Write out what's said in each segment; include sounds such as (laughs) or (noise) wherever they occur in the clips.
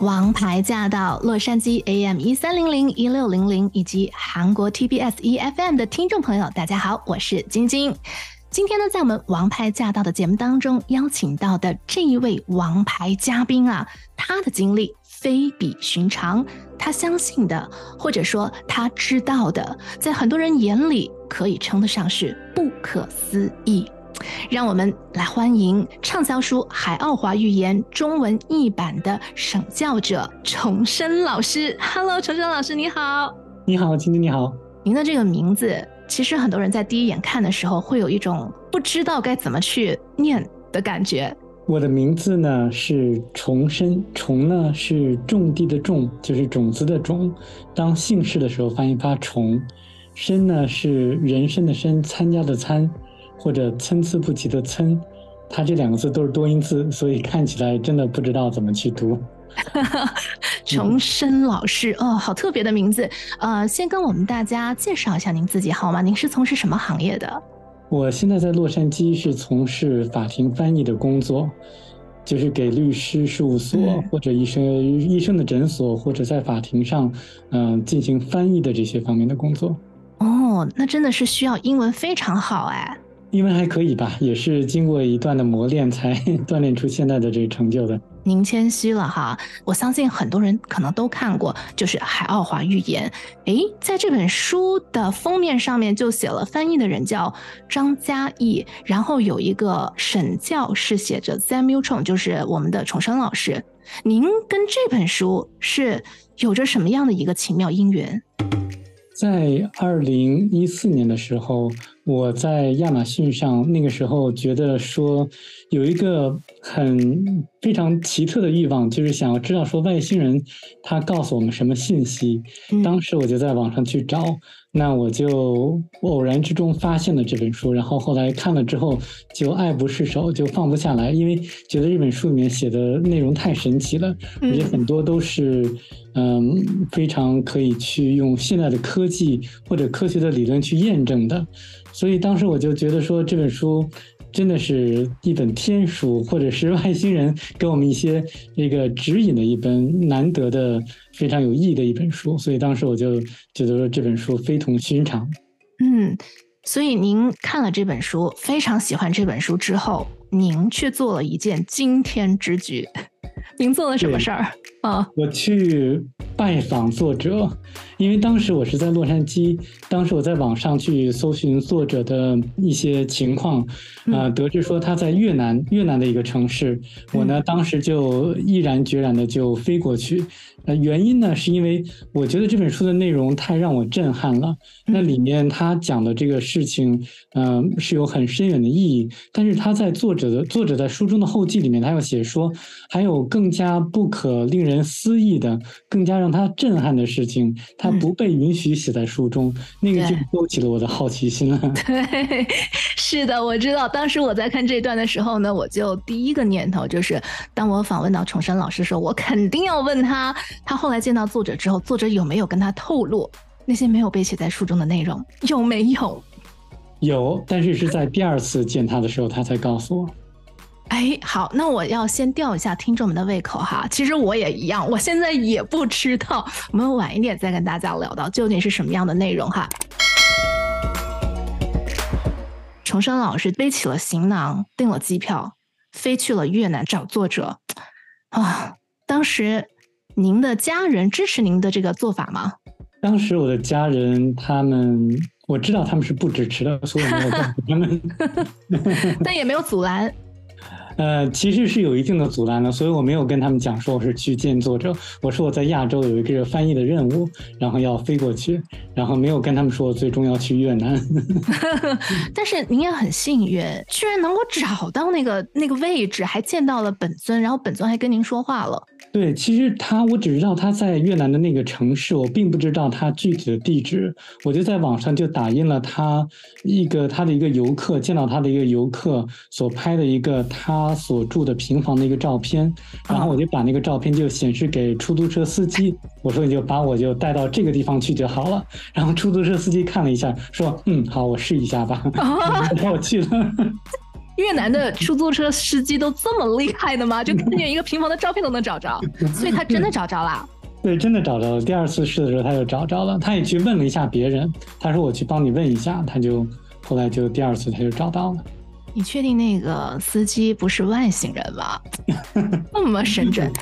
《王牌驾到》，洛杉矶 AM 一三零零一六零零以及韩国 TBS EFM 的听众朋友，大家好，我是晶晶。今天呢，在我们《王牌驾到》的节目当中，邀请到的这一位王牌嘉宾啊，他的经历非比寻常，他相信的，或者说他知道的，在很多人眼里可以称得上是不可思议。让我们来欢迎畅销书《海奥华寓言》中文译版的审教者重生老师。Hello，重生老师，你好。你好，晶晶，你好。您的这个名字。其实很多人在第一眼看的时候，会有一种不知道该怎么去念的感觉。我的名字呢是重生，重呢是种地的种，就是种子的种。当姓氏的时候发音发重，生呢是人生的生，参加的参，或者参差不齐的参。它这两个字都是多音字，所以看起来真的不知道怎么去读。(laughs) 重生老师哦，好特别的名字。呃，先跟我们大家介绍一下您自己好吗？您是从事什么行业的？我现在在洛杉矶是从事法庭翻译的工作，就是给律师事务所或者医生、嗯、医生的诊所或者在法庭上，嗯、呃，进行翻译的这些方面的工作。哦，那真的是需要英文非常好哎。英文还可以吧，也是经过一段的磨练才 (laughs) 锻炼出现在的这个成就的。您谦虚了哈，我相信很多人可能都看过，就是《海奥华预言》。诶，在这本书的封面上面就写了翻译的人叫张嘉译，然后有一个审教是写着 Samuel Chong，就是我们的重生老师。您跟这本书是有着什么样的一个奇妙因缘？在二零一四年的时候，我在亚马逊上，那个时候觉得说有一个很非常奇特的欲望，就是想要知道说外星人他告诉我们什么信息。当时我就在网上去找。那我就偶然之中发现了这本书，然后后来看了之后就爱不释手，就放不下来，因为觉得这本书里面写的内容太神奇了，而且很多都是嗯非常可以去用现在的科技或者科学的理论去验证的，所以当时我就觉得说这本书。真的是一本天书，或者是外星人给我们一些那个指引的一本难得的、非常有意义的一本书，所以当时我就觉得说这本书非同寻常。嗯，所以您看了这本书，非常喜欢这本书之后，您却做了一件惊天之举。您做了什么事儿？啊，我去拜访作者，因为当时我是在洛杉矶，当时我在网上去搜寻作者的一些情况，啊，得知说他在越南，越南的一个城市，我呢当时就毅然决然的就飞过去。呃，原因呢，是因为我觉得这本书的内容太让我震撼了。那里面他讲的这个事情，嗯、呃，是有很深远的意义。但是他在作者的作者在书中的后记里面，他要写说，还有更加不可令人思议的、更加让他震撼的事情，他不被允许写在书中。嗯、那个就勾起了我的好奇心了。(laughs) 对，是的，我知道。当时我在看这段的时候呢，我就第一个念头就是，当我访问到重生老师的时候，我肯定要问他。他后来见到作者之后，作者有没有跟他透露那些没有被写在书中的内容？有没有？有，但是是在第二次见他的时候，他才告诉我。哎，好，那我要先吊一下听众们的胃口哈。其实我也一样，我现在也不知道，我们晚一点再跟大家聊到究竟是什么样的内容哈。重生老师背起了行囊，订了机票，飞去了越南找作者啊，当时。您的家人支持您的这个做法吗？当时我的家人他们，我知道他们是不支持的，所以没有告诉他们，(laughs) 但也没有阻拦。呃，其实是有一定的阻拦的，所以我没有跟他们讲说我是去见作者，我说我在亚洲有一个翻译的任务，然后要飞过去，然后没有跟他们说最终要去越南。(laughs) 但是您也很幸运，居然能够找到那个那个位置，还见到了本尊，然后本尊还跟您说话了。对，其实他我只知道他在越南的那个城市，我并不知道他具体的地址。我就在网上就打印了他一个他的一个游客见到他的一个游客所拍的一个他所住的平房的一个照片，然后我就把那个照片就显示给出租车司机，我说你就把我就带到这个地方去就好了。然后出租车司机看了一下，说嗯好，我试一下吧，(laughs) 然后我去了。越南的出租车司机都这么厉害的吗？(laughs) 就看见一个平房的照片都能找着，(laughs) 所以他真的找着了。对，真的找着了。第二次试的时候，他就找着了。他也去问了一下别人，他说：“我去帮你问一下。”他就后来就第二次他就找到了。你确定那个司机不是外星人吗？(laughs) 那么神准。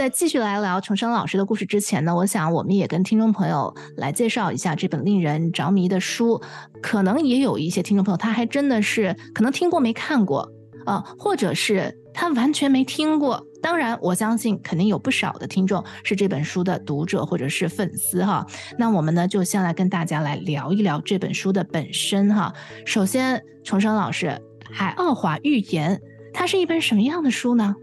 在继续来聊重生老师的故事之前呢，我想我们也跟听众朋友来介绍一下这本令人着迷的书。可能也有一些听众朋友，他还真的是可能听过没看过啊，或者是他完全没听过。当然，我相信肯定有不少的听众是这本书的读者或者是粉丝哈。那我们呢，就先来跟大家来聊一聊这本书的本身哈。首先，重生老师，《海奥华预言》它是一本什么样的书呢？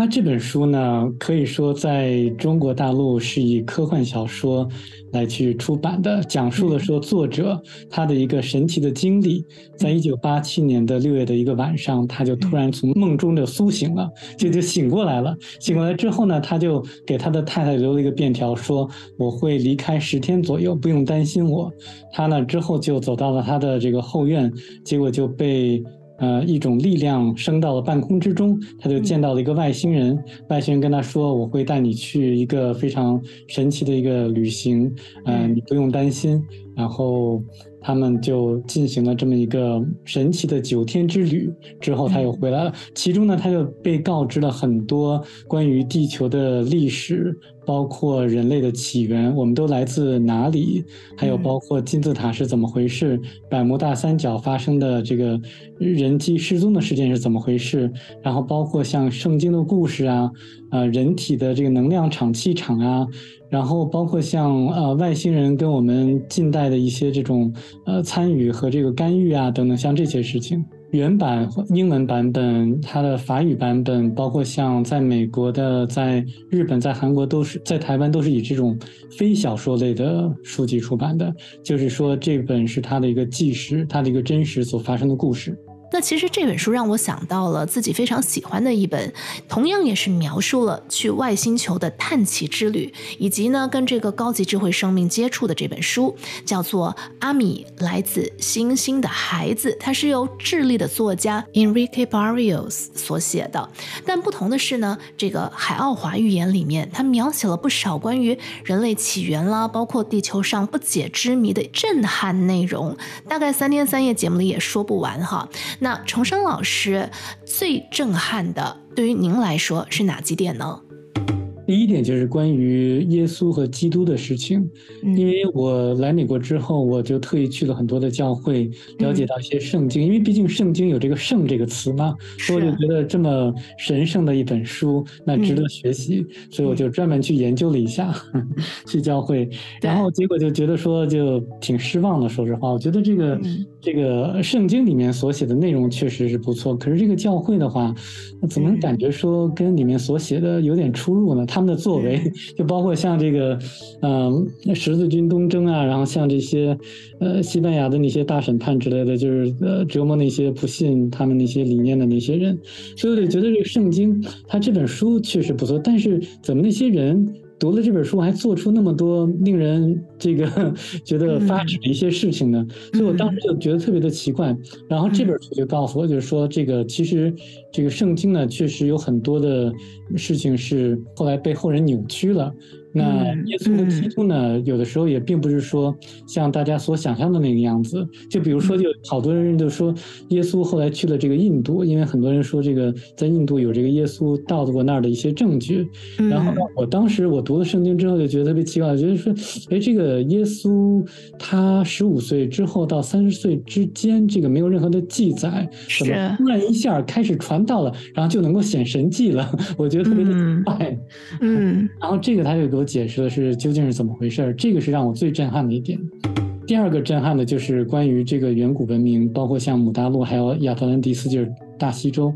那这本书呢，可以说在中国大陆是以科幻小说来去出版的，讲述了说作者他的一个神奇的经历。在一九八七年的六月的一个晚上，他就突然从梦中就苏醒了，就就醒过来了。醒过来之后呢，他就给他的太太留了一个便条，说我会离开十天左右，不用担心我。他呢之后就走到了他的这个后院，结果就被。呃，一种力量升到了半空之中，他就见到了一个外星人。嗯、外星人跟他说：“我会带你去一个非常神奇的一个旅行，呃，你不用担心。”然后他们就进行了这么一个神奇的九天之旅。之后他又回来了，其中呢，他就被告知了很多关于地球的历史。包括人类的起源，我们都来自哪里？还有包括金字塔是怎么回事？百慕大三角发生的这个人机失踪的事件是怎么回事？然后包括像圣经的故事啊，呃，人体的这个能量场、气场啊，然后包括像呃外星人跟我们近代的一些这种呃参与和这个干预啊等等，像这些事情。原版英文版本，它的法语版本，包括像在美国的、在日本、在韩国都是在台湾都是以这种非小说类的书籍出版的，就是说这本是它的一个纪实，它的一个真实所发生的故事。那其实这本书让我想到了自己非常喜欢的一本，同样也是描述了去外星球的探奇之旅，以及呢跟这个高级智慧生命接触的这本书，叫做《阿米来自星星的孩子》，它是由智利的作家 Enrique Barrios 所写的。但不同的是呢，这个《海奥华预言》里面，它描写了不少关于人类起源啦，包括地球上不解之谜的震撼内容，大概三天三夜节目里也说不完哈。那重生老师最震撼的，对于您来说是哪几点呢？第一点就是关于耶稣和基督的事情，因为我来美国之后，我就特意去了很多的教会，了解到一些圣经，因为毕竟圣经有这个“圣”这个词嘛，所以我就觉得这么神圣的一本书，那值得学习，所以我就专门去研究了一下，(laughs) 去教会，然后结果就觉得说就挺失望的。说实话，我觉得这个这个圣经里面所写的内容确实是不错，可是这个教会的话，怎么感觉说跟里面所写的有点出入呢？他们的作为，(laughs) 就包括像这个，嗯、呃，十字军东征啊，然后像这些，呃，西班牙的那些大审判之类的，就是呃，折磨那些不信他们那些理念的那些人。所以我就觉得这个圣经，它这本书确实不错，但是怎么那些人？读了这本书，还做出那么多令人这个 (laughs) 觉得发指的一些事情呢？所以我当时就觉得特别的奇怪。然后这本书就告诉我，就是说这个其实这个圣经呢，确实有很多的事情是后来被后人扭曲了。那耶稣和基督呢，有的时候也并不是说像大家所想象的那个样子。就比如说，就好多人就说耶稣后来去了这个印度，因为很多人说这个在印度有这个耶稣到过那儿的一些证据。然后我当时我读了圣经之后就觉得特别奇怪，觉得说，哎，这个耶稣他十五岁之后到三十岁之间，这个没有任何的记载，怎么突然一下开始传道了，然后就能够显神迹了，(laughs) 我觉得特别的奇怪。嗯，然后这个他就给我解释的是究竟是怎么回事儿，这个是让我最震撼的一点。第二个震撼的就是关于这个远古文明，包括像姆大陆还有亚特兰蒂斯，就是大西洲，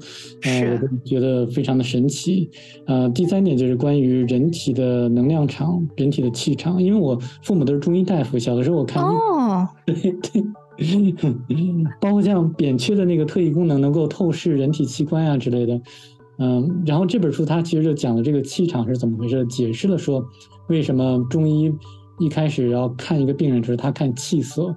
呃，我都觉得非常的神奇。呃，第三点就是关于人体的能量场、人体的气场，因为我父母都是中医大夫，小的时候我看哦，对对，(laughs) 包括像扁鹊的那个特异功能，能够透视人体器官啊之类的。嗯，然后这本书它其实就讲了这个气场是怎么回事，解释了说为什么中医一开始要看一个病人，就是他看气色，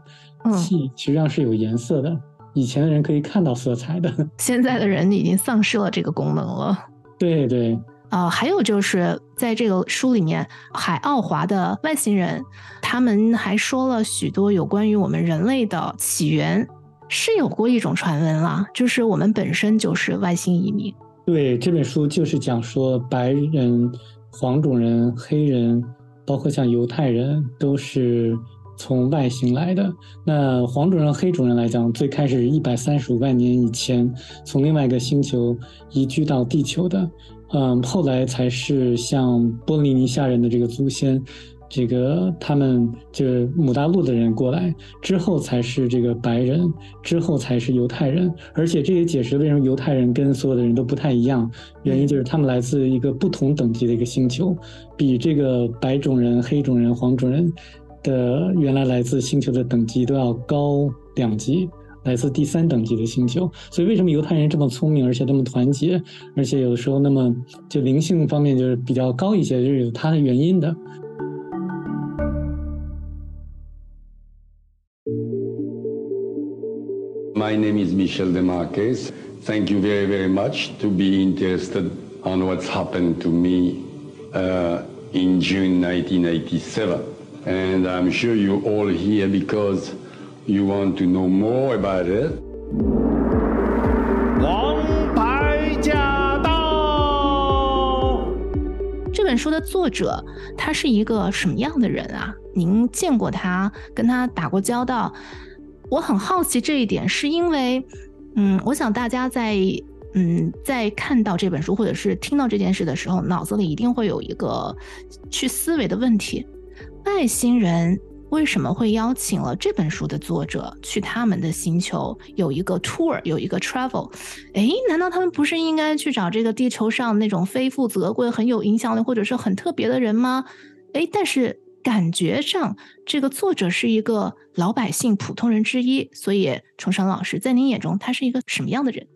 气实际上是有颜色的。以前的人可以看到色彩的。(laughs) 现在的人已经丧失了这个功能了。对对。啊、还有就是在这个书里面，海奥华的外星人，他们还说了许多有关于我们人类的起源，是有过一种传闻啦，就是我们本身就是外星移民。对，这本书就是讲说白人、黄种人、黑人，包括像犹太人，都是从外星来的。那黄种人、黑种人来讲，最开始一百三十五万年以前，从另外一个星球移居到地球的。嗯，后来才是像波利尼西亚人的这个祖先，这个他们就是姆大陆的人过来之后，才是这个白人，之后才是犹太人。而且这也解释为什么犹太人跟所有的人都不太一样，原因就是他们来自一个不同等级的一个星球，比这个白种人、黑种人、黄种人的原来来自星球的等级都要高两级。来自第三等级的星球，所以为什么犹太人这么聪明，而且这么团结，而且有的时候那么就灵性方面就是比较高一些，就是有它的原因的。My name is Michel Demarques. Thank you very, very much to be interested on what's happened to me, uh, in June 1987. And I'm sure you all here because You want to know more about it? 王牌驾到！这本书的作者他是一个什么样的人啊？您见过他，跟他打过交道？我很好奇这一点，是因为，嗯，我想大家在嗯在看到这本书或者是听到这件事的时候，脑子里一定会有一个去思维的问题：外星人。为什么会邀请了这本书的作者去他们的星球有一个 tour，有一个 travel？诶，难道他们不是应该去找这个地球上那种非富则贵、很有影响力或者是很特别的人吗？诶，但是感觉上这个作者是一个老百姓、普通人之一，所以崇山老师在您眼中他是一个什么样的人？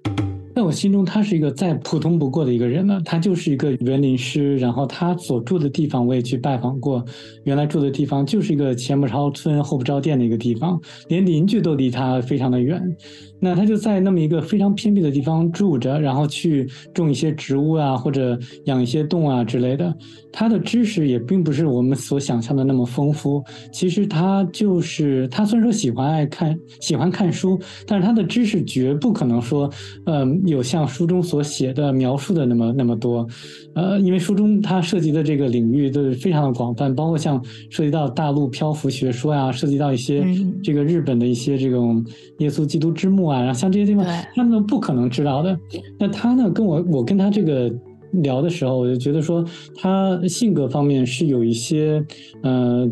在我心中，他是一个再普通不过的一个人了。他就是一个园林师，然后他所住的地方我也去拜访过。原来住的地方就是一个前不着村后不着店的一个地方，连邻居都离他非常的远。那他就在那么一个非常偏僻的地方住着，然后去种一些植物啊，或者养一些动物啊之类的。他的知识也并不是我们所想象的那么丰富。其实他就是他虽然说喜欢爱看喜欢看书，但是他的知识绝不可能说，嗯，有像书中所写的描述的那么那么多。呃，因为书中他涉及的这个领域都是非常的广泛，包括像涉及到大陆漂浮学说呀，涉及到一些这个日本的一些这种耶稣基督之墓。啊，然后像这些地方，他们都不可能知道的。那他呢，跟我我跟他这个聊的时候，我就觉得说，他性格方面是有一些，呃，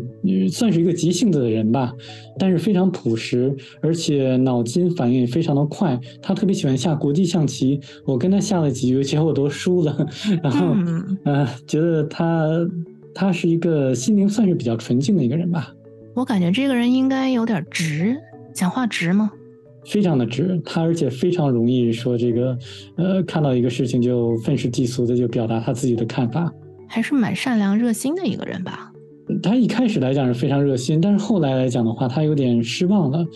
算是一个急性子的人吧，但是非常朴实，而且脑筋反应也非常的快。他特别喜欢下国际象棋，我跟他下了几局，结果我都输了。(laughs) 然后，嗯、呃，觉得他他是一个心灵算是比较纯净的一个人吧。我感觉这个人应该有点直，讲话直吗？非常的直，他而且非常容易说这个，呃，看到一个事情就愤世嫉俗的就表达他自己的看法，还是蛮善良热心的一个人吧。他一开始来讲是非常热心，但是后来来讲的话，他有点失望了，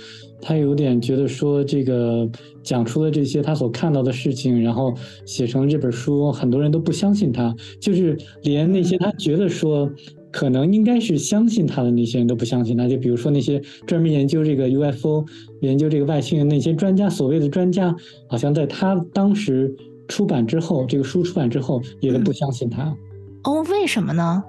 他有点觉得说这个讲出了这些他所看到的事情，然后写成这本书，很多人都不相信他，就是连那些他觉得说。可能应该是相信他的那些人都不相信他，就比如说那些专门研究这个 UFO、研究这个外星人那些专家，所谓的专家，好像在他当时出版之后，这个书出版之后，也都不相信他。哦，为什么呢？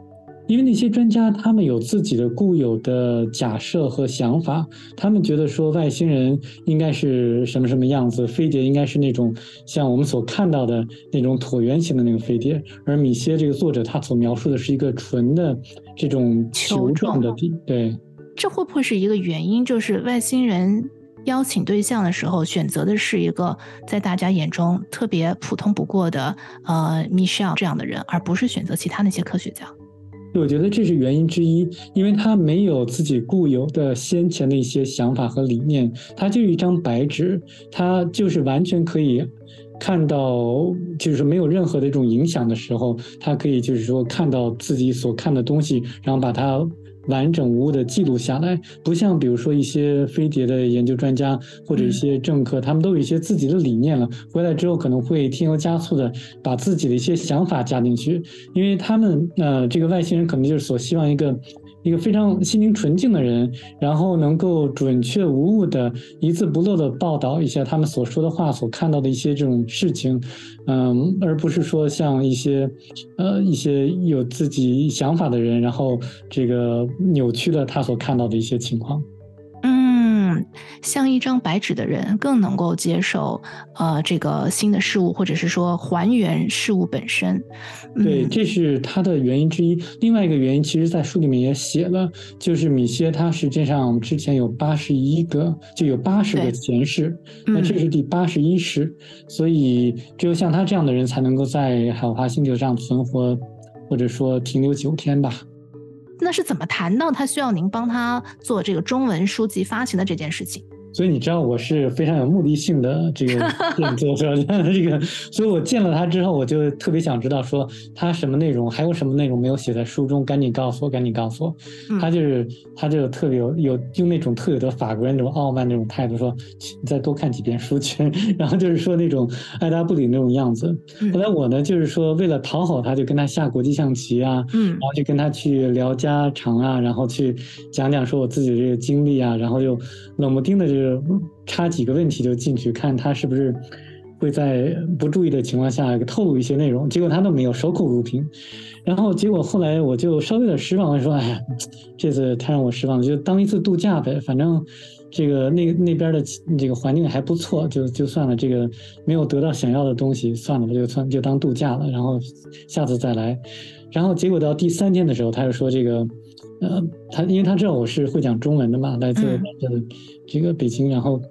因为那些专家他们有自己的固有的假设和想法，他们觉得说外星人应该是什么什么样子，飞碟应该是那种像我们所看到的那种椭圆形的那个飞碟，而米歇这个作者他所描述的是一个纯的这种球状的地。对，这会不会是一个原因？就是外星人邀请对象的时候选择的是一个在大家眼中特别普通不过的呃 Michel 这样的人，而不是选择其他那些科学家。我觉得这是原因之一，因为他没有自己固有的先前的一些想法和理念，他就是一张白纸，他就是完全可以看到，就是没有任何的这种影响的时候，他可以就是说看到自己所看的东西，然后把它完整无误的记录下来，不像比如说一些飞碟的研究专家或者一些政客，他们都有一些自己的理念了，回来之后可能会添油加醋的把自己的一些想法加进去，因为他们呃这个外星人可能就是所希望一个。一个非常心灵纯净的人，然后能够准确无误的一字不漏的报道一下他们所说的话、所看到的一些这种事情，嗯，而不是说像一些呃一些有自己想法的人，然后这个扭曲了他所看到的一些情况。像一张白纸的人更能够接受，呃，这个新的事物，或者是说还原事物本身。对，这是他的原因之一。另外一个原因，其实，在书里面也写了，就是米歇他实际上之前有八十一个，就有八十个前世，那这是第八十一世，所以只有像他这样的人才能够在海华星球上存活，或者说停留九天吧。那是怎么谈到他需要您帮他做这个中文书籍发行的这件事情？所以你知道我是非常有目的性的这个作者，这个，(laughs) 所以我见了他之后，我就特别想知道说他什么内容，还有什么内容没有写在书中，赶紧告诉我，赶紧告诉我。他就是他就特别有有用那种特有的法国人那种傲慢那种态度说，你再多看几遍书去，(laughs) 然后就是说那种爱答不理那种样子。后来我呢，就是说为了讨好他，就跟他下国际象棋啊，嗯，然后就跟他去聊家常啊，然后去讲讲说我自己的这个经历啊，然后又冷不丁的就。插几个问题就进去看他是不是会在不注意的情况下透露一些内容，结果他都没有，守口如瓶。然后结果后来我就稍微有点失望，我说：“哎呀，这次太让我失望了，就当一次度假呗，反正这个那那边的这个环境还不错，就就算了。这个没有得到想要的东西，算了吧，就算就当度假了。然后下次再来。然后结果到第三天的时候，他就说这个。”呃，他因为他知道我是会讲中文的嘛，来自这个北京，然后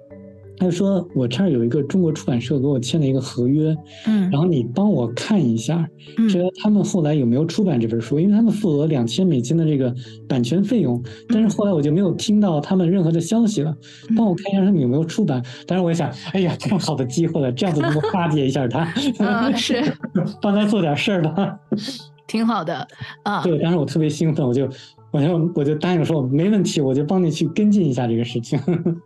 他就说我这儿有一个中国出版社给我签了一个合约，嗯，然后你帮我看一下，说他们后来有没有出版这本书，因为他们付了两千美金的这个版权费用，但是后来我就没有听到他们任何的消息了，帮我看一下他们有没有出版。但是我也想，哎呀，这么好的机会了，这样子能够巴结一下他，嗯，是 (laughs) 帮他做点事儿吧，(laughs) 挺好的啊。对，当时我特别兴奋，我就。我就我就答应说没问题，我就帮你去跟进一下这个事情。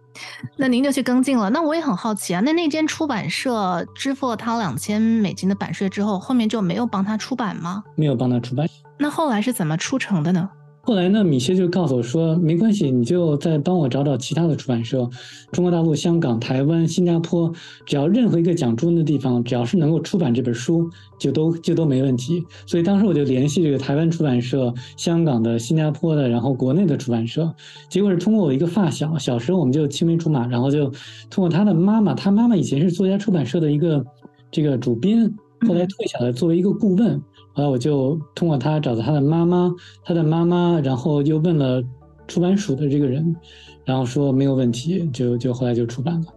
(laughs) 那您就去跟进了。那我也很好奇啊，那那间出版社支付了他两千美金的版税之后，后面就没有帮他出版吗？没有帮他出版。那后来是怎么出成的呢？后来呢，米歇就告诉我说，没关系，你就再帮我找找其他的出版社，中国大陆、香港、台湾、新加坡，只要任何一个讲中文的地方，只要是能够出版这本书，就都就都没问题。所以当时我就联系这个台湾出版社、香港的、新加坡的，然后国内的出版社。结果是通过我一个发小，小时候我们就青梅竹马，然后就通过他的妈妈，他妈妈以前是作家出版社的一个这个主编，后来退下来作为一个顾问。后来我就通过他找到他的妈妈，他的妈妈，然后又问了出版署的这个人，然后说没有问题，就就后来就出版了。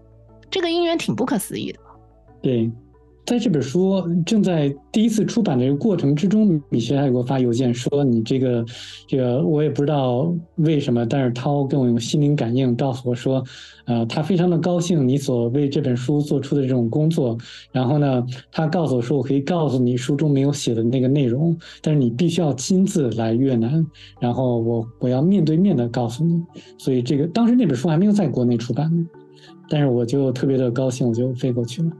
这个姻缘挺不可思议的。对。在这本书正在第一次出版的这个过程之中，米歇还给我发邮件说：“你这个，这个我也不知道为什么，但是涛跟我用心灵感应告诉我说，呃，他非常的高兴你所为这本书做出的这种工作。然后呢，他告诉我说，我可以告诉你书中没有写的那个内容，但是你必须要亲自来越南，然后我我要面对面的告诉你。所以这个当时那本书还没有在国内出版呢，但是我就特别的高兴，我就飞过去了。”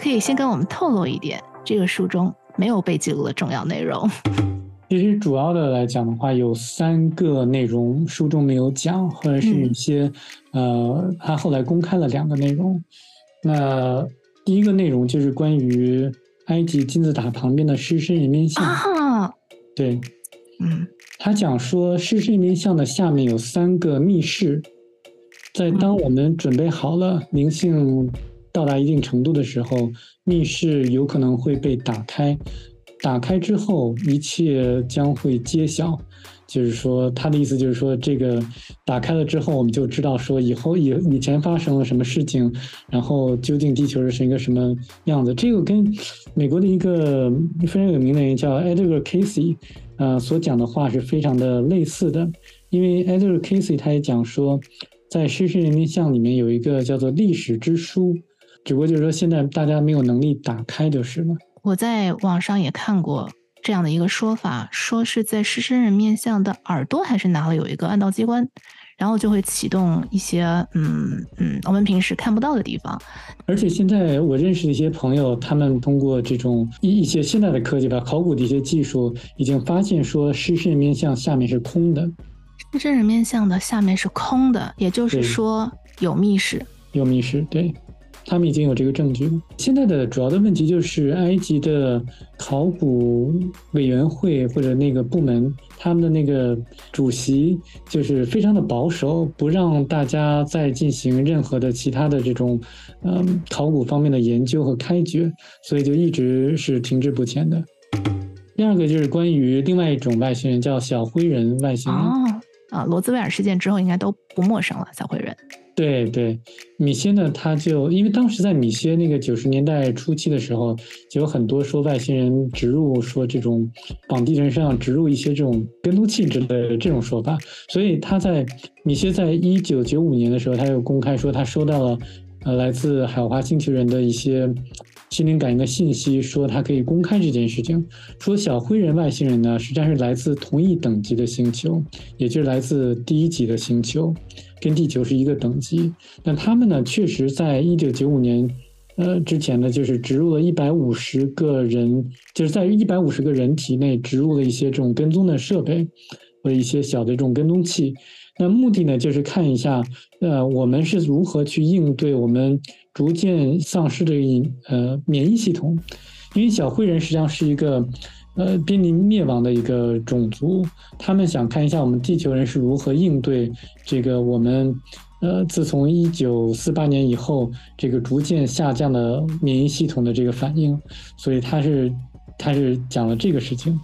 可以先跟我们透露一点，这个书中没有被记录的重要内容。其实主要的来讲的话，有三个内容书中没有讲，或者是一些、嗯、呃，他后来公开了两个内容。那第一个内容就是关于埃及金字塔旁边的狮身人面像。啊，对，嗯，他讲说狮身人面像的下面有三个密室，在当我们准备好了灵性。到达一定程度的时候，密室有可能会被打开。打开之后，一切将会揭晓。就是说，他的意思就是说，这个打开了之后，我们就知道说以后以以前发生了什么事情，然后究竟地球是一个什么样子。这个跟美国的一个非常有名的人叫 Edgar Casey，呃，所讲的话是非常的类似的。因为 Edgar Casey 他也讲说。在狮身人面像里面有一个叫做历史之书，只不过就是说现在大家没有能力打开就是了。我在网上也看过这样的一个说法，说是在狮身人面像的耳朵还是哪里有一个暗道机关。然后就会启动一些嗯嗯我们平时看不到的地方，而且现在我认识的一些朋友，他们通过这种一一些现代的科技吧，考古的一些技术，已经发现说狮身人面像下面是空的，狮身人面像的下面是空的，也就是说有密室，有密室，对。他们已经有这个证据了。现在的主要的问题就是，埃及的考古委员会或者那个部门，他们的那个主席就是非常的保守，不让大家再进行任何的其他的这种，嗯，考古方面的研究和开掘，所以就一直是停滞不前的。第二个就是关于另外一种外星人，叫小灰人外星人。哦，啊，罗兹威尔事件之后，应该都不陌生了，小灰人。对对，米歇呢，他就因为当时在米歇那个九十年代初期的时候，就有很多说外星人植入，说这种绑地人身上植入一些这种跟踪器之类的这种说法，所以他在米歇在一九九五年的时候，他又公开说他收到了呃来自海华星球人的一些心灵感应的信息，说他可以公开这件事情，说小灰人外星人呢实际上是来自同一等级的星球，也就是来自第一级的星球。跟地球是一个等级，那他们呢，确实在一九九五年，呃之前呢，就是植入了一百五十个人，就是在一百五十个人体内植入了一些这种跟踪的设备和一些小的这种跟踪器。那目的呢，就是看一下，呃，我们是如何去应对我们逐渐丧失的呃免疫系统，因为小灰人实际上是一个。呃，濒临灭亡的一个种族，他们想看一下我们地球人是如何应对这个我们，呃，自从一九四八年以后，这个逐渐下降的免疫系统的这个反应，所以他是他是讲了这个事情。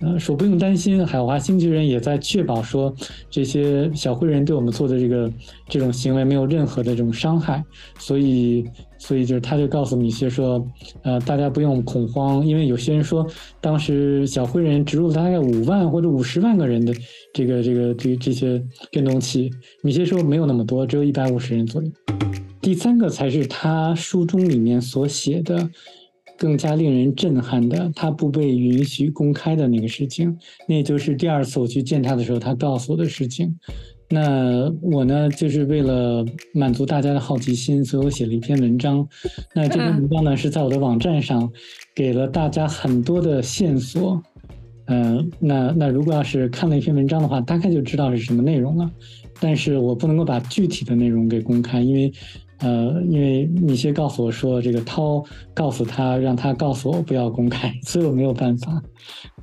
呃，说不用担心，海华星巨人也在确保说，这些小灰人对我们做的这个这种行为没有任何的这种伤害，所以，所以就是他就告诉米歇说，呃，大家不用恐慌，因为有些人说，当时小灰人植入了大概五万或者五十万个人的这个这个这这些变动器，米歇说没有那么多，只有一百五十人左右。第三个才是他书中里面所写的。更加令人震撼的，他不被允许公开的那个事情，那就是第二次我去见他的时候，他告诉我的事情。那我呢，就是为了满足大家的好奇心，所以我写了一篇文章。那这篇文章呢，是在我的网站上给了大家很多的线索。嗯、那那如果要是看了一篇文章的话，大概就知道是什么内容了。但是我不能够把具体的内容给公开，因为。呃，因为米歇告诉我说，这个涛告诉他，让他告诉我不要公开，所以我没有办法。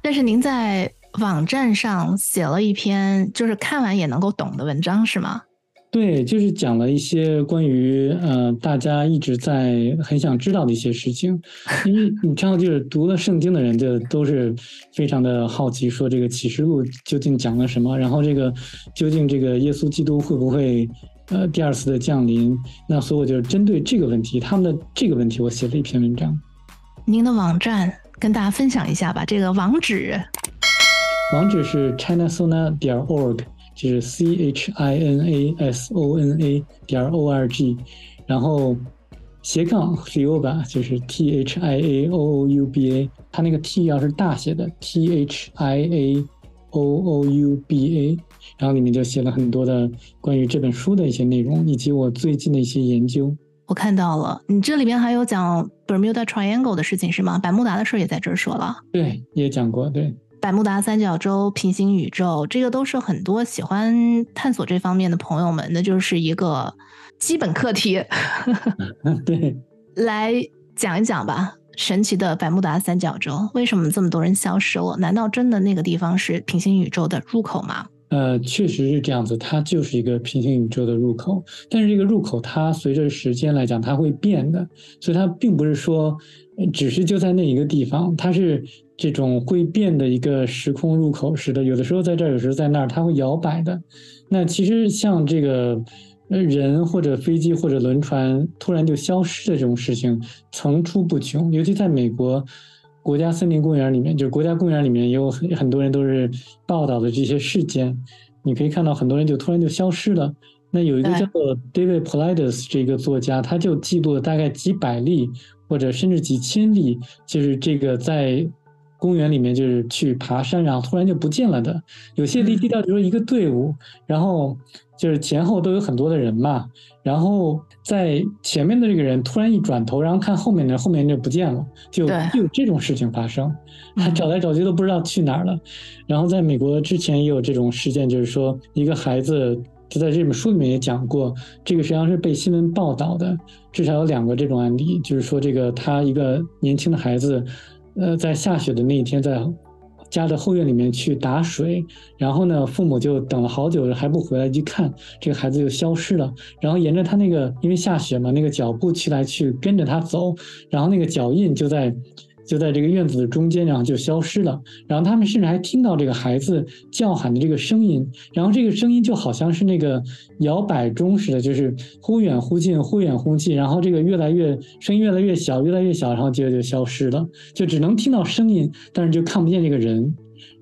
但是您在网站上写了一篇，就是看完也能够懂的文章，是吗？对，就是讲了一些关于呃大家一直在很想知道的一些事情。因为你知道，就是读了圣经的人，就都是非常的好奇，说这个启示录究竟讲了什么，然后这个究竟这个耶稣基督会不会？呃，第二次的降临，那所以我就针对这个问题，他们的这个问题，我写了一篇文章。您的网站跟大家分享一下吧，这个网址。网址是 chinasona 点 org，就是 c h i n a s o n a 点 o r g，然后斜杠 fioba 就是 t h i a o o u b a，它那个 t 要是大写的 t h i a o o u b a。然后里面就写了很多的关于这本书的一些内容，以及我最近的一些研究。我看到了，你这里边还有讲 Bermuda Triangle 的事情是吗？百慕达的事也在这儿说了。对，也讲过。对，百慕达三角洲、平行宇宙，这个都是很多喜欢探索这方面的朋友们，那就是一个基本课题。(laughs) 对，来讲一讲吧，神奇的百慕达三角洲，为什么这么多人消失了？难道真的那个地方是平行宇宙的入口吗？呃，确实是这样子，它就是一个平行宇宙的入口。但是这个入口它随着时间来讲，它会变的，所以它并不是说只是就在那一个地方，它是这种会变的一个时空入口似的。有的时候在这儿，有时候在那儿，它会摇摆的。那其实像这个人或者飞机或者轮船突然就消失的这种事情层出不穷，尤其在美国。国家森林公园里面，就是国家公园里面，也有很很多人都是报道的这些事件。你可以看到很多人就突然就消失了，那有一个叫做 David Paulides 这个作家，他就记录了大概几百例或者甚至几千例，就是这个在公园里面就是去爬山，然后突然就不见了的。有些离地到，比如说一个队伍，然后就是前后都有很多的人嘛，然后在前面的这个人突然一转头，然后看后面的，后面就不见了，就就有这种事情发生，他找来找去都不知道去哪儿了。然后在美国之前也有这种事件，就是说一个孩子。就在这本书里面也讲过，这个实际上是被新闻报道的，至少有两个这种案例，就是说这个他一个年轻的孩子，呃，在下雪的那一天，在家的后院里面去打水，然后呢，父母就等了好久还不回来，一看这个孩子就消失了，然后沿着他那个因为下雪嘛，那个脚步去来去跟着他走，然后那个脚印就在。就在这个院子的中间，然后就消失了。然后他们甚至还听到这个孩子叫喊的这个声音，然后这个声音就好像是那个摇摆钟似的，就是忽远忽近，忽远忽近。然后这个越来越声音越来越小，越来越小，然后接着就消失了，就只能听到声音，但是就看不见这个人。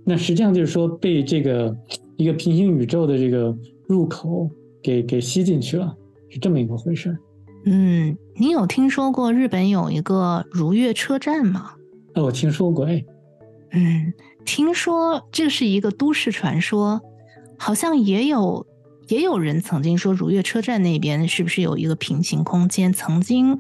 那实际上就是说被这个一个平行宇宙的这个入口给给吸进去了，是这么一个回事。嗯，你有听说过日本有一个如月车站吗？哦，我听说过，哎，嗯，听说这是一个都市传说，好像也有也有人曾经说如月车站那边是不是有一个平行空间？曾经，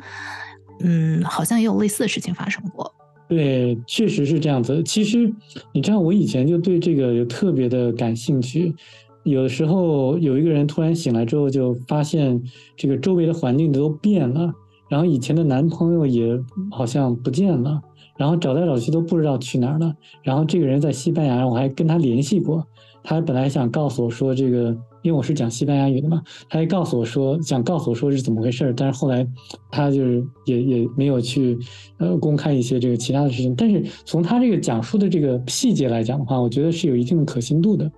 嗯，好像也有类似的事情发生过。对，确实是这样子。其实你知道，我以前就对这个有特别的感兴趣。有的时候，有一个人突然醒来之后，就发现这个周围的环境都变了，然后以前的男朋友也好像不见了，然后找来找去都不知道去哪儿了。然后这个人在西班牙，我还跟他联系过，他本来想告诉我说这个，因为我是讲西班牙语的嘛，他还告诉我说想告诉我说是怎么回事儿，但是后来他就是也也没有去呃公开一些这个其他的事情。但是从他这个讲述的这个细节来讲的话，我觉得是有一定的可信度的。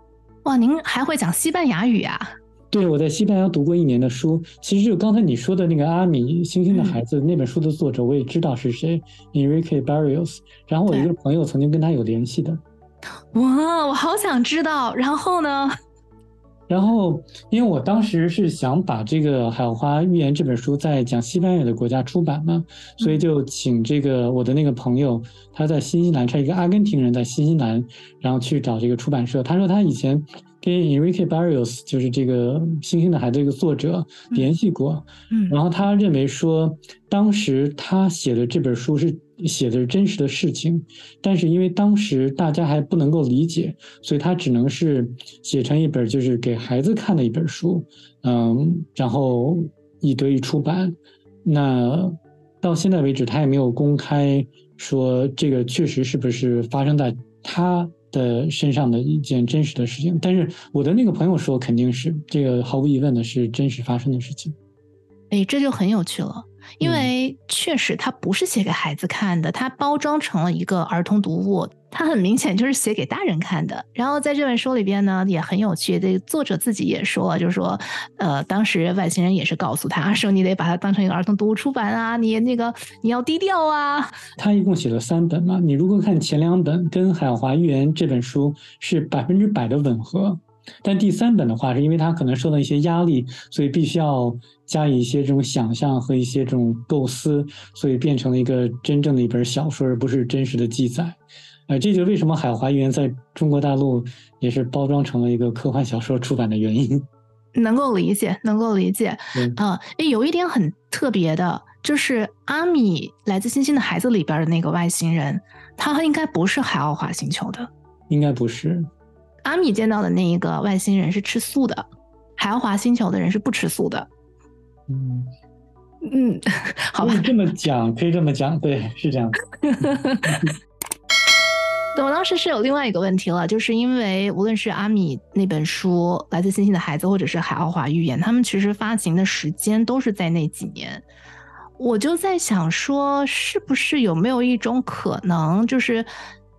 哇，您还会讲西班牙语啊？对，我在西班牙读过一年的书。其实就刚才你说的那个阿米星星的孩子、嗯、那本书的作者，我也知道是谁，Enrique Barrios。然后我一个朋友曾经跟他有联系的。哇，我好想知道。然后呢？然后，因为我当时是想把这个《海奥华寓言》这本书在讲西班牙的国家出版嘛，所以就请这个我的那个朋友，他在新西兰，他一个阿根廷人，在新西兰，然后去找这个出版社。他说他以前跟 Enrique Barrios，就是这个《星星的孩子》这个作者联系过，嗯，然后他认为说，当时他写的这本书是。写的是真实的事情，但是因为当时大家还不能够理解，所以他只能是写成一本就是给孩子看的一本书，嗯，然后以得以出版。那到现在为止，他也没有公开说这个确实是不是发生在他的身上的一件真实的事情。但是我的那个朋友说，肯定是这个毫无疑问的是真实发生的事情。哎，这就很有趣了。因为确实，它不是写给孩子看的，它包装成了一个儿童读物，它很明显就是写给大人看的。然后在这本书里边呢，也很有趣，这作者自己也说了，就是说，呃，当时外星人也是告诉他说，你得把它当成一个儿童读物出版啊，你那个你要低调啊。他一共写了三本嘛，你如果看前两本，跟《海华预言》这本书是百分之百的吻合。但第三本的话，是因为他可能受到一些压力，所以必须要加以一些这种想象和一些这种构思，所以变成了一个真正的一本小说，而不是真实的记载。呃，这就是为什么《海奥华寓言》在中国大陆也是包装成了一个科幻小说出版的原因。(laughs) 能够理解，能够理解。嗯，诶、呃，有一点很特别的，就是阿米来自星星的孩子里边的那个外星人，他应该不是海奥华星球的，应该不是。阿米见到的那一个外星人是吃素的，海奥华星球的人是不吃素的。嗯嗯，好吧，这么讲，可以这么讲，对，是这样。(laughs) 的，我当时是有另外一个问题了，就是因为无论是阿米那本书《来自星星的孩子》，或者是《海奥华预言》，他们其实发行的时间都是在那几年。我就在想说，是不是有没有一种可能，就是。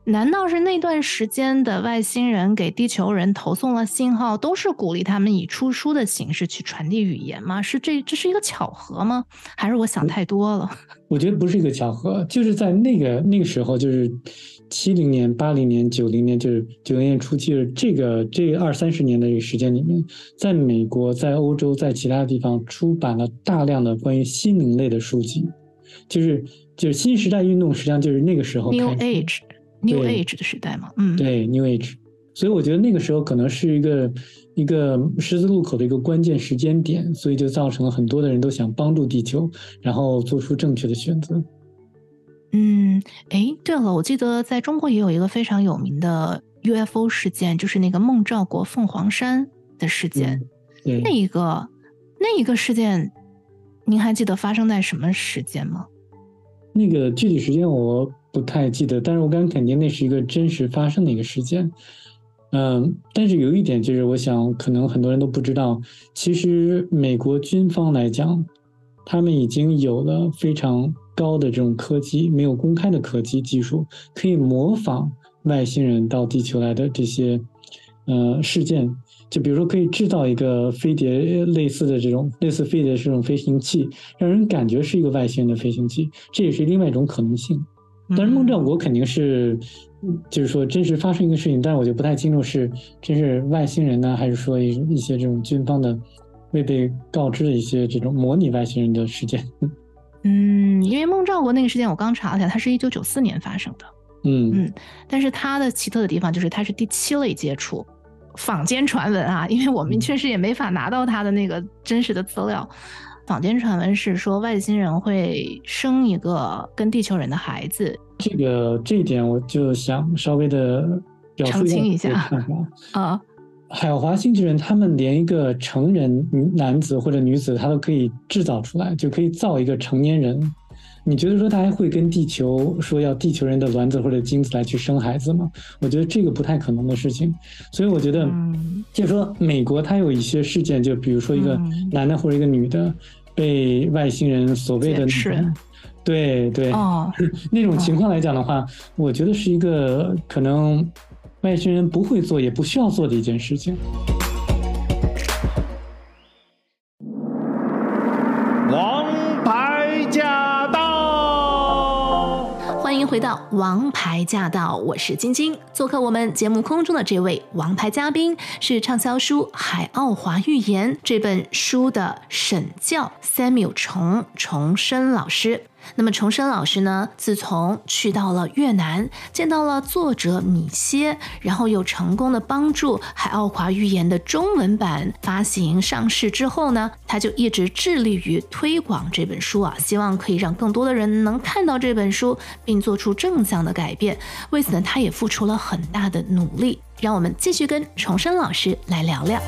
难道是那段时间的外星人给地球人投送了信号，都是鼓励他们以出书的形式去传递语言吗？是这这是一个巧合吗？还是我想太多了？我觉得不是一个巧合，就是在那个那个时候，就是七零年、八零年、九零年，就是九零年初期的这个这二三十年的这个时间里面，在美国、在欧洲、在其他地方出版了大量的关于心灵类的书籍，就是就是新时代运动，实际上就是那个时候 New Age，New Age 的时代嘛，嗯，对 New Age，所以我觉得那个时候可能是一个一个十字路口的一个关键时间点，所以就造成了很多的人都想帮助地球，然后做出正确的选择。嗯，哎，对了，我记得在中国也有一个非常有名的 UFO 事件，就是那个孟兆国凤凰山的事件。嗯、对，那一个那一个事件，您还记得发生在什么时间吗？那个具体时间我不太记得，但是我敢肯定那是一个真实发生的一个事件。嗯，但是有一点就是，我想可能很多人都不知道，其实美国军方来讲，他们已经有了非常。高的这种科技，没有公开的科技技术，可以模仿外星人到地球来的这些呃事件。就比如说，可以制造一个飞碟类似的这种类似飞碟这种飞行器，让人感觉是一个外星人的飞行器，这也是另外一种可能性。但是孟兆国肯定是，就是说真实发生一个事情，但是我就不太清楚是真是外星人呢，还是说一一些这种军方的未被告知的一些这种模拟外星人的事件。(laughs) 嗯，因为孟兆国那个事件，我刚查了一下，它是一九九四年发生的。嗯嗯，但是它的奇特的地方就是它是第七类接触，坊间传闻啊，因为我们确实也没法拿到他的那个真实的资料。坊间传闻是说外星人会生一个跟地球人的孩子。这个这一点我就想稍微的澄清一下啊。海华星球人，他们连一个成人男子或者女子，他都可以制造出来，就可以造一个成年人。你觉得说他还会跟地球说要地球人的卵子或者精子来去生孩子吗？我觉得这个不太可能的事情。所以我觉得，就是说美国它有一些事件，就比如说一个男的或者一个女的被外星人所谓的对对哦 (laughs) 那种情况来讲的话，我觉得是一个可能。外星人不会做，也不需要做的一件事情。回到《王牌驾到》，我是晶晶。做客我们节目空中的这位王牌嘉宾是畅销书《海奥华预言》这本书的审教 Samuel 重重生老师。那么重生老师呢，自从去到了越南，见到了作者米歇，然后又成功的帮助《海奥华预言》的中文版发行上市之后呢，他就一直致力于推广这本书啊，希望可以让更多的人能看到这本书，并做出正向的改变。为此呢，他也付出了很大的努力。让我们继续跟重生老师来聊聊。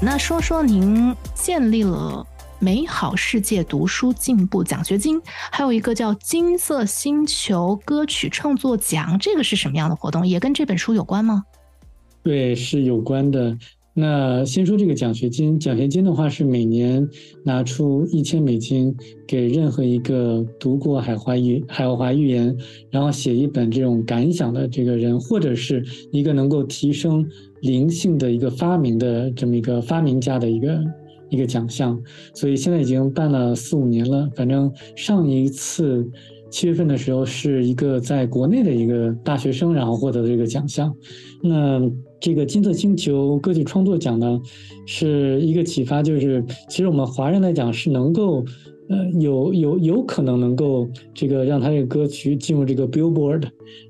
那说说您建立了。美好世界读书进步奖学金，还有一个叫金色星球歌曲创作奖，这个是什么样的活动？也跟这本书有关吗？对，是有关的。那先说这个奖学金，奖学金的话是每年拿出一千美金，给任何一个读过海华语海华预言，然后写一本这种感想的这个人，或者是一个能够提升灵性的一个发明的这么一个发明家的一个。一个奖项，所以现在已经办了四五年了。反正上一次七月份的时候，是一个在国内的一个大学生，然后获得的这个奖项。那这个金色星球歌曲创作奖呢，是一个启发，就是其实我们华人来讲是能够，呃，有有有可能能够这个让他这个歌曲进入这个 Billboard，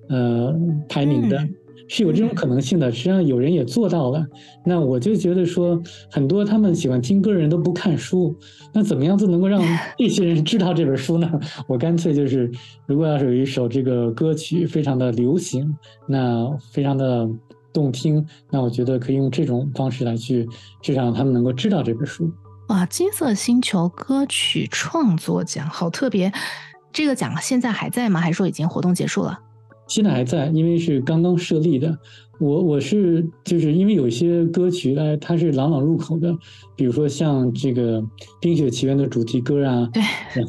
呃，排名的。是有这种可能性的，实际上有人也做到了。那我就觉得说，很多他们喜欢听歌的人都不看书，那怎么样子能够让 (laughs) 这些人知道这本书呢？我干脆就是，如果要是有一首这个歌曲非常的流行，那非常的动听，那我觉得可以用这种方式来去，至少让他们能够知道这本书。哇，金色星球歌曲创作奖好特别，这个奖现在还在吗？还是说已经活动结束了？现在还在，因为是刚刚设立的。我我是就是因为有些歌曲哎，它是朗朗入口的，比如说像这个《冰雪奇缘》的主题歌啊，对，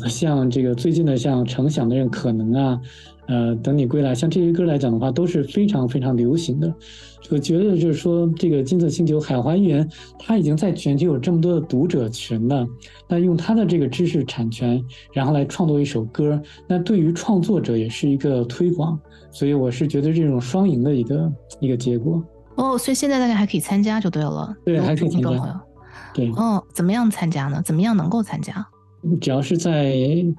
像这个最近的像《程响的人可能》啊，呃，等你归来，像这些歌来讲的话，都是非常非常流行的。我觉得就是说，这个金色星球海华寓言，它已经在全球有这么多的读者群了。那用它的这个知识产权，然后来创作一首歌，那对于创作者也是一个推广。所以我是觉得这种双赢的一个一个结果。哦，所以现在大家还可以参加就对了。对，还可以参加。对。哦，怎么样参加呢？怎么样能够参加？只要是在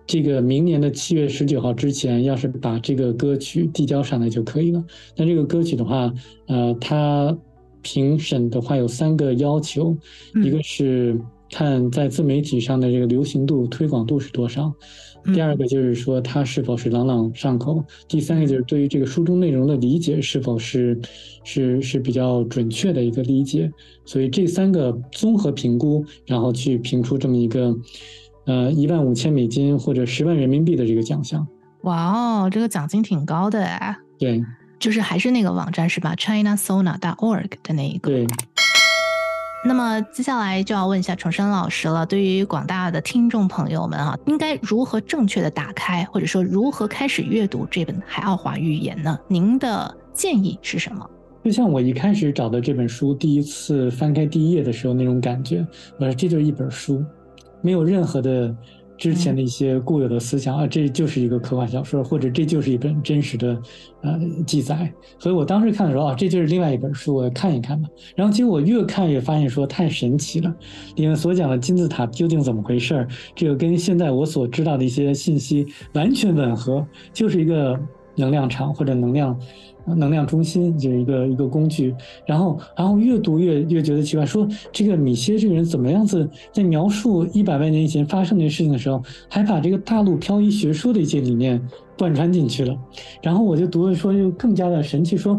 这个明年的七月十九号之前，要是把这个歌曲递交上来就可以了。那这个歌曲的话，呃，它评审的话有三个要求，一个是看在自媒体上的这个流行度、推广度是多少；第二个就是说它是否是朗朗上口；第三个就是对于这个书中内容的理解是否是是是比较准确的一个理解。所以这三个综合评估，然后去评出这么一个。呃，一万五千美金或者十万人民币的这个奖项，哇哦，这个奖金挺高的哎。对，就是还是那个网站是吧？ChinaSona.org 的那一个。对。那么接下来就要问一下重生老师了，对于广大的听众朋友们啊，应该如何正确的打开，或者说如何开始阅读这本《海奥华寓言》呢？您的建议是什么？就像我一开始找的这本书，第一次翻开第一页的时候那种感觉，我说这就是一本书。没有任何的之前的一些固有的思想啊，这就是一个科幻小说，或者这就是一本真实的呃记载。所以我当时看的时候啊，这就是另外一本书，我看一看吧。然后结果我越看越发现说太神奇了，里面所讲的金字塔究竟怎么回事儿？这个跟现在我所知道的一些信息完全吻合，就是一个能量场或者能量。能量中心就是一个一个工具，然后然后越读越越觉得奇怪，说这个米歇这个人怎么样子在描述一百万年以前发生的事情的时候，还把这个大陆漂移学说的一些理念贯穿进去了，然后我就读了说就更加的神奇，说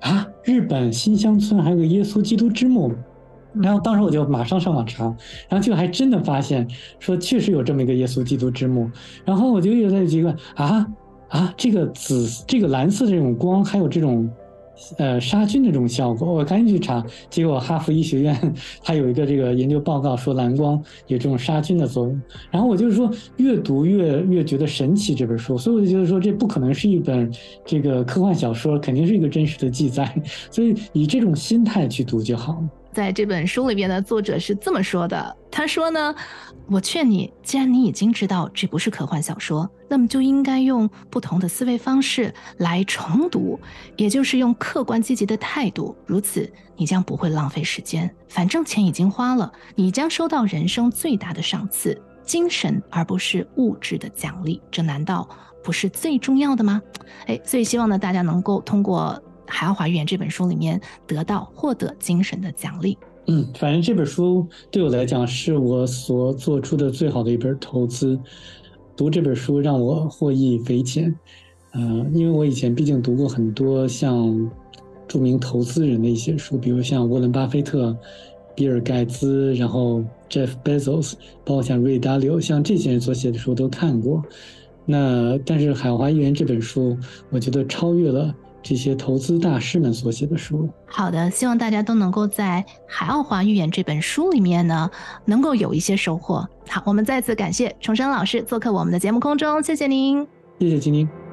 啊，日本新乡村还有个耶稣基督之墓，然后当时我就马上上网查，然后就还真的发现说确实有这么一个耶稣基督之墓，然后我就又在奇怪啊。啊，这个紫，这个蓝色这种光，还有这种，呃，杀菌的这种效果，我赶紧去查，结果哈佛医学院它有一个这个研究报告说蓝光有这种杀菌的作用。然后我就是说，越读越越觉得神奇这本书，所以我就觉得说，这不可能是一本这个科幻小说，肯定是一个真实的记载，所以以这种心态去读就好了。在这本书里边的作者是这么说的，他说呢，我劝你，既然你已经知道这不是科幻小说，那么就应该用不同的思维方式来重读，也就是用客观积极的态度，如此你将不会浪费时间。反正钱已经花了，你将收到人生最大的赏赐——精神而不是物质的奖励。这难道不是最重要的吗？哎，所以希望呢，大家能够通过。《海奥华预言》这本书里面得到获得精神的奖励。嗯，反正这本书对我来讲是我所做出的最好的一本投资。读这本书让我获益匪浅。呃，因为我以前毕竟读过很多像著名投资人的一些书，比如像沃伦·巴菲特、比尔·盖茨，然后 Jeff Bezos，包括像瑞达利，像这些人所写的书都看过。那但是《海华预言》这本书，我觉得超越了。这些投资大师们所写的书。好的，希望大家都能够在《海奥华预言》这本书里面呢，能够有一些收获。好，我们再次感谢重生老师做客我们的节目空中，谢谢您，谢谢金宁。